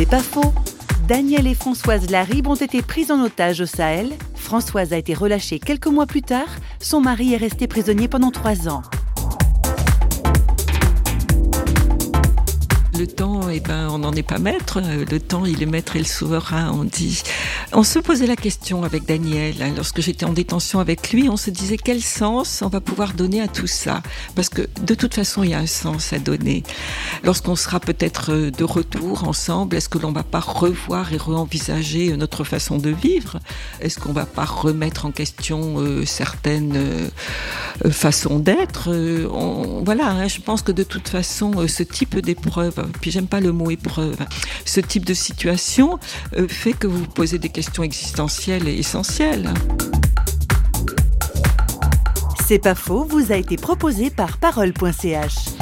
C'est pas faux. Daniel et Françoise Laribe ont été pris en otage au Sahel. Françoise a été relâchée quelques mois plus tard. Son mari est resté prisonnier pendant trois ans. Le temps, eh ben, on n'en est pas maître. Le temps, il est maître et le souverain, on dit. On se posait la question avec Daniel, hein, lorsque j'étais en détention avec lui, on se disait quel sens on va pouvoir donner à tout ça. Parce que de toute façon, il y a un sens à donner. Lorsqu'on sera peut-être euh, de retour ensemble, est-ce que l'on va pas revoir et re-envisager notre façon de vivre? Est-ce qu'on va pas remettre en question euh, certaines euh, façons d'être Voilà, hein, je pense que de toute façon, ce type d'épreuve, puis j'aime pas le mot épreuve, ce type de situation fait que vous posez des questions question existentielle et essentielle. C'est pas faux, vous a été proposé par parole.ch.